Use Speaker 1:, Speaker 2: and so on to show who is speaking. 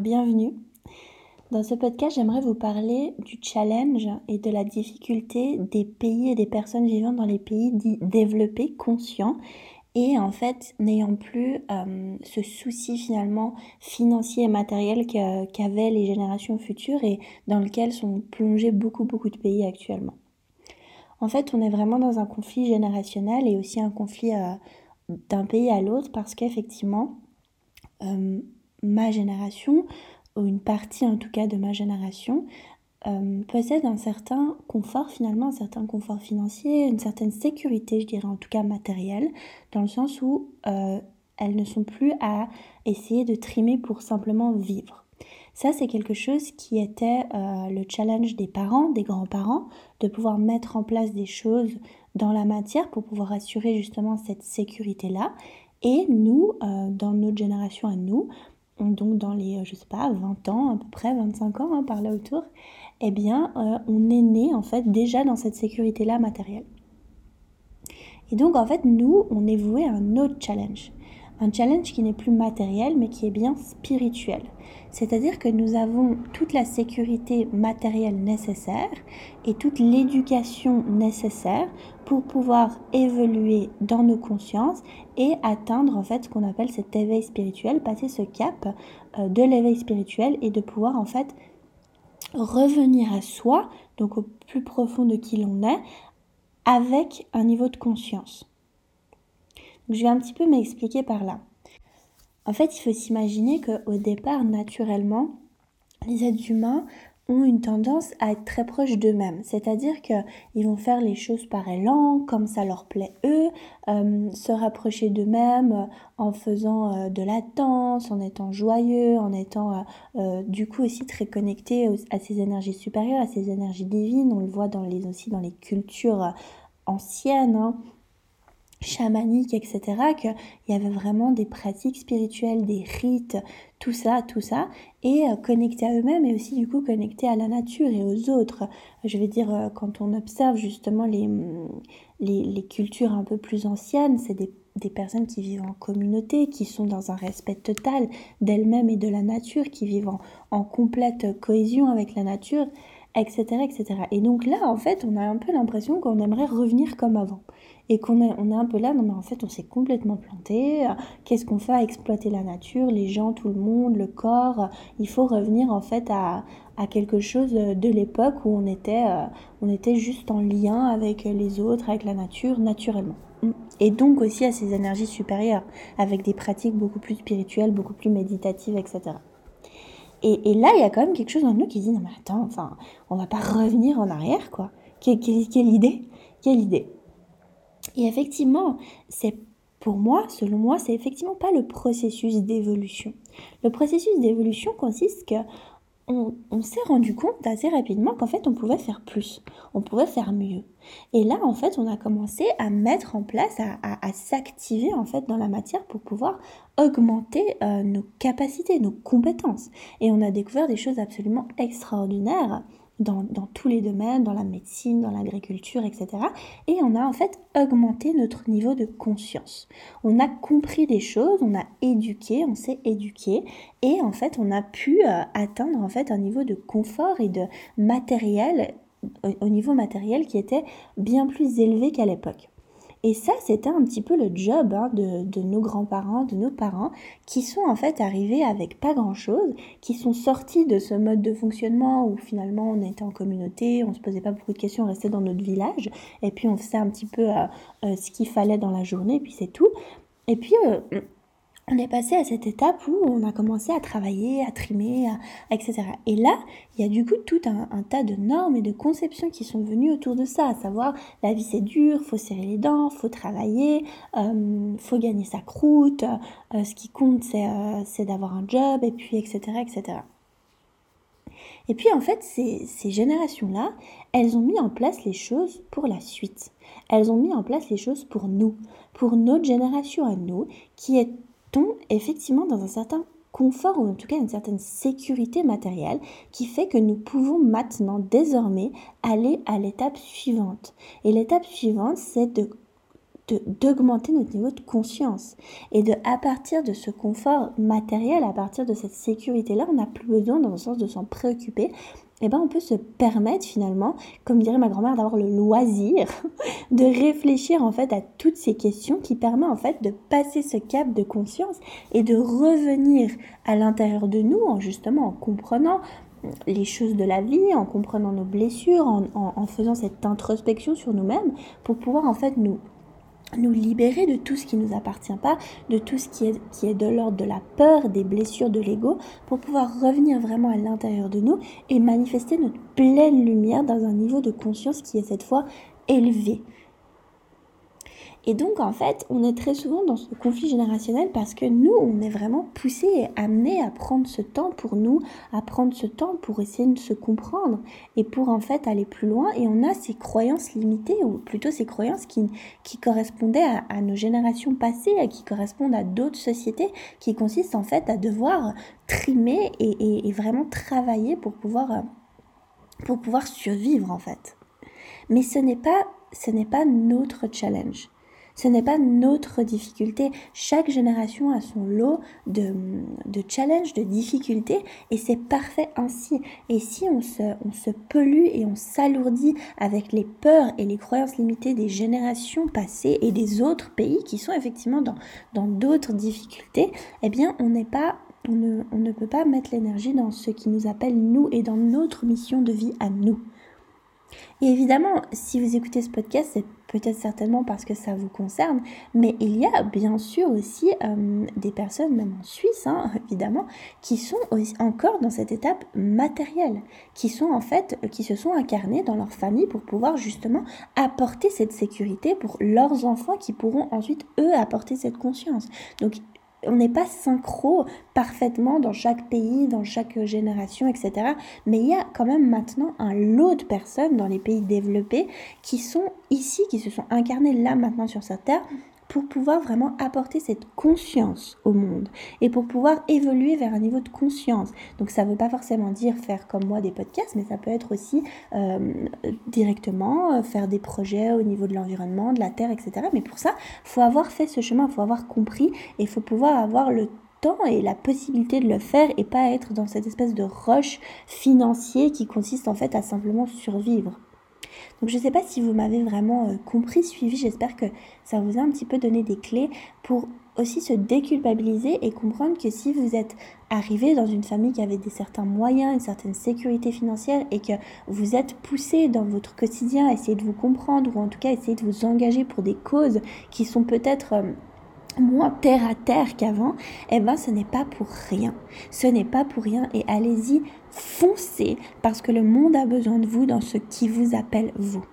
Speaker 1: bienvenue. Dans ce podcast, j'aimerais vous parler du challenge et de la difficulté des pays et des personnes vivant dans les pays dits développés, conscients, et en fait n'ayant plus euh, ce souci finalement financier et matériel qu'avaient les générations futures et dans lequel sont plongés beaucoup beaucoup de pays actuellement. En fait, on est vraiment dans un conflit générationnel et aussi un conflit euh, d'un pays à l'autre parce qu'effectivement, euh, ma génération, ou une partie en tout cas de ma génération, euh, possède un certain confort finalement, un certain confort financier, une certaine sécurité, je dirais en tout cas matérielle, dans le sens où euh, elles ne sont plus à essayer de trimer pour simplement vivre. Ça, c'est quelque chose qui était euh, le challenge des parents, des grands-parents, de pouvoir mettre en place des choses dans la matière pour pouvoir assurer justement cette sécurité-là. Et nous, dans notre génération à nous, donc dans les, je sais pas, 20 ans à peu près, 25 ans hein, par là autour, eh bien, euh, on est né en fait déjà dans cette sécurité-là matérielle. Et donc, en fait, nous, on est voué à un autre challenge. Un challenge qui n'est plus matériel, mais qui est bien spirituel. C'est-à-dire que nous avons toute la sécurité matérielle nécessaire et toute l'éducation nécessaire pour pouvoir évoluer dans nos consciences et atteindre en fait ce qu'on appelle cet éveil spirituel, passer ce cap euh, de l'éveil spirituel et de pouvoir en fait revenir à soi, donc au plus profond de qui l'on est, avec un niveau de conscience. Je vais un petit peu m'expliquer par là. En fait, il faut s'imaginer qu'au départ, naturellement, les êtres humains ont une tendance à être très proches d'eux-mêmes. C'est-à-dire qu'ils vont faire les choses par élan, comme ça leur plaît eux, euh, se rapprocher d'eux-mêmes euh, en faisant euh, de la danse, en étant joyeux, en étant du coup aussi très connectés à ces énergies supérieures, à ces énergies divines. On le voit aussi dans les cultures anciennes. Hein chamanique, etc., qu'il y avait vraiment des pratiques spirituelles, des rites, tout ça, tout ça, et euh, connectés à eux-mêmes et aussi du coup connectés à la nature et aux autres. Je vais dire, euh, quand on observe justement les, mm, les, cultures un peu plus anciennes, c'est des, personnes qui vivent en communauté, qui sont dans un respect total d'elles-mêmes et de la nature, qui vivent en complète cohésion avec la nature etc., etc. Et donc là, en fait, on a un peu l'impression qu'on aimerait revenir comme avant. Et qu'on est, on est un peu là, non mais en fait, on s'est complètement planté. Qu'est-ce qu'on fait à exploiter la nature, les gens, tout le monde, le corps? Il faut revenir en fait à, à quelque chose de l'époque où on était, euh, on était juste en lien avec les autres, avec la nature, naturellement. Et donc aussi à ces énergies supérieures, avec des pratiques beaucoup plus spirituelles, beaucoup plus méditatives, etc. Et, là, il y a quand même quelque chose en nous qui dit non mais attends, enfin, on va pas revenir en arrière quoi. Quelle, idée Quelle idée Et effectivement, c'est pour moi, selon moi, c'est effectivement pas le processus d'évolution. Le processus d'évolution consiste que on, s'est rendu compte assez rapidement qu'en fait on pouvait faire plus, on pouvait faire mieux. Et là en fait on a commencé à mettre en place, à, s'activer en fait dans la matière pour pouvoir augmenter euh, nos capacités, nos compétences. Et on a découvert des choses absolument extraordinaires dans, tous les domaines, dans la médecine, dans l'agriculture, etc. Et on a en fait augmenté notre niveau de conscience. On a compris des choses, on a éduqué, on s'est éduqué et en fait on a pu euh, atteindre en fait un niveau de confort et de matériel au niveau matériel qui était bien plus élevé qu'à l'époque. Et ça, c'était un petit peu le job hein, de, nos grands-parents, de nos parents, qui sont en fait arrivés avec pas grand-chose, qui sont sortis de ce mode de fonctionnement où finalement on était en communauté, on se posait pas beaucoup de questions, on restait dans notre village, et puis on faisait un petit peu euh, euh, ce qu'il fallait dans la journée, et puis c'est tout. Et puis euh, on est passé à cette étape où on a commencé à travailler, à trimer, etc. Et là, il y a du coup tout un, tas de normes et de conceptions qui sont venues autour de ça, à savoir la vie c'est dur, faut serrer les dents, faut travailler, euh, faut gagner sa croûte, euh, ce qui compte euh, c'est d'avoir un job, et puis etc. etc. Et puis en fait, ces générations-là, elles ont mis en place les choses pour la suite. Elles ont mis en place les choses pour nous, pour notre génération à nous, qui est effectivement dans un certain confort ou en tout cas une certaine sécurité matérielle qui fait que nous pouvons maintenant désormais aller à l'étape suivante. Et l'étape suivante, c'est de d'augmenter notre niveau de conscience et de à partir de ce confort matériel, à partir de cette sécurité là, on n'a plus besoin dans le sens de s'en préoccuper. Eh ben on peut se permettre finalement, comme dirait ma grand-mère, d'avoir le loisir de réfléchir en fait à toutes ces questions qui permet en fait de passer ce cap de conscience et de revenir à l'intérieur de nous en justement en comprenant les choses de la vie, en comprenant nos blessures, en, en faisant cette introspection sur nous-mêmes pour pouvoir en fait nous nous libérer de tout ce qui ne nous appartient pas, de tout ce qui est, de l'ordre de la peur, des blessures de l'ego, pour pouvoir revenir vraiment à l'intérieur de nous et manifester notre pleine lumière dans un niveau de conscience qui est cette fois élevé. Et donc, en fait, on est très souvent dans ce conflit générationnel parce que nous, on est vraiment poussés et amenés à prendre ce temps pour nous, à prendre ce temps pour essayer de se comprendre et pour en fait aller plus loin. Et on a ces croyances limitées, ou plutôt ces croyances qui, qui correspondaient à, nos générations passées, qui correspondent à d'autres sociétés, qui consistent en fait à devoir trimer et, et vraiment travailler pour pouvoir, pour pouvoir survivre en fait. Mais ce n'est pas, ce n'est pas notre challenge. Ce n'est pas notre difficulté. Chaque génération a son lot de, de challenges, de difficultés, et c'est parfait ainsi. Et si on se, on se pollue et on s'alourdit avec les peurs et les croyances limitées des générations passées et des autres pays qui sont effectivement dans, dans d'autres difficultés, eh bien, on n'est pas on ne, on ne, peut pas mettre l'énergie dans ce qui nous appelle nous et dans notre mission de vie à nous. Et évidemment, si vous écoutez ce podcast, c'est peut-être certainement parce que ça vous concerne, mais il y a bien sûr aussi euh, des personnes, même en Suisse, hein, évidemment, qui sont encore dans cette étape matérielle, qui sont en fait, qui se sont incarnées dans leur famille pour pouvoir justement apporter cette sécurité pour leurs enfants qui pourront ensuite, eux, apporter cette conscience. Donc, on n'est pas synchro parfaitement dans chaque pays, dans chaque génération, etc. Mais il y a quand même maintenant un lot de personnes dans les pays développés qui sont ici, qui se sont incarnées là maintenant sur cette terre pour pouvoir vraiment apporter cette conscience au monde et pour pouvoir évoluer vers un niveau de conscience. Donc ça ne veut pas forcément dire faire comme moi des podcasts, mais ça peut être aussi euh, directement euh, faire des projets au niveau de l'environnement, de la terre, etc. Mais pour ça, faut avoir fait ce chemin, faut avoir compris et faut pouvoir avoir le temps et la possibilité de le faire et pas être dans cette espèce de rush financier qui consiste en fait à simplement survivre. Donc je ne sais pas si vous m'avez vraiment euh, compris, suivi, j'espère que ça vous a un petit peu donné des clés pour aussi se déculpabiliser et comprendre que si vous êtes arrivé dans une famille qui avait des certains moyens, une certaine sécurité financière et que vous êtes poussé dans votre quotidien à essayer de vous comprendre ou en tout cas essayer de vous engager pour des causes qui sont peut-être... Euh, moins terre à terre qu'avant, eh ben ce n'est pas pour rien. Ce n'est pas pour rien et allez-y, foncez parce que le monde a besoin de vous dans ce qui vous appelle vous.